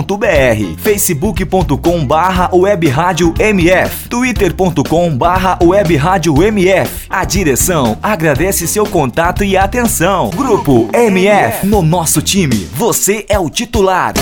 radiomf.com.br facebook.com barra mf twitter.com barra mf A direção agradece seu contato e atenção. Grupo MF, no nosso time, você é o titular.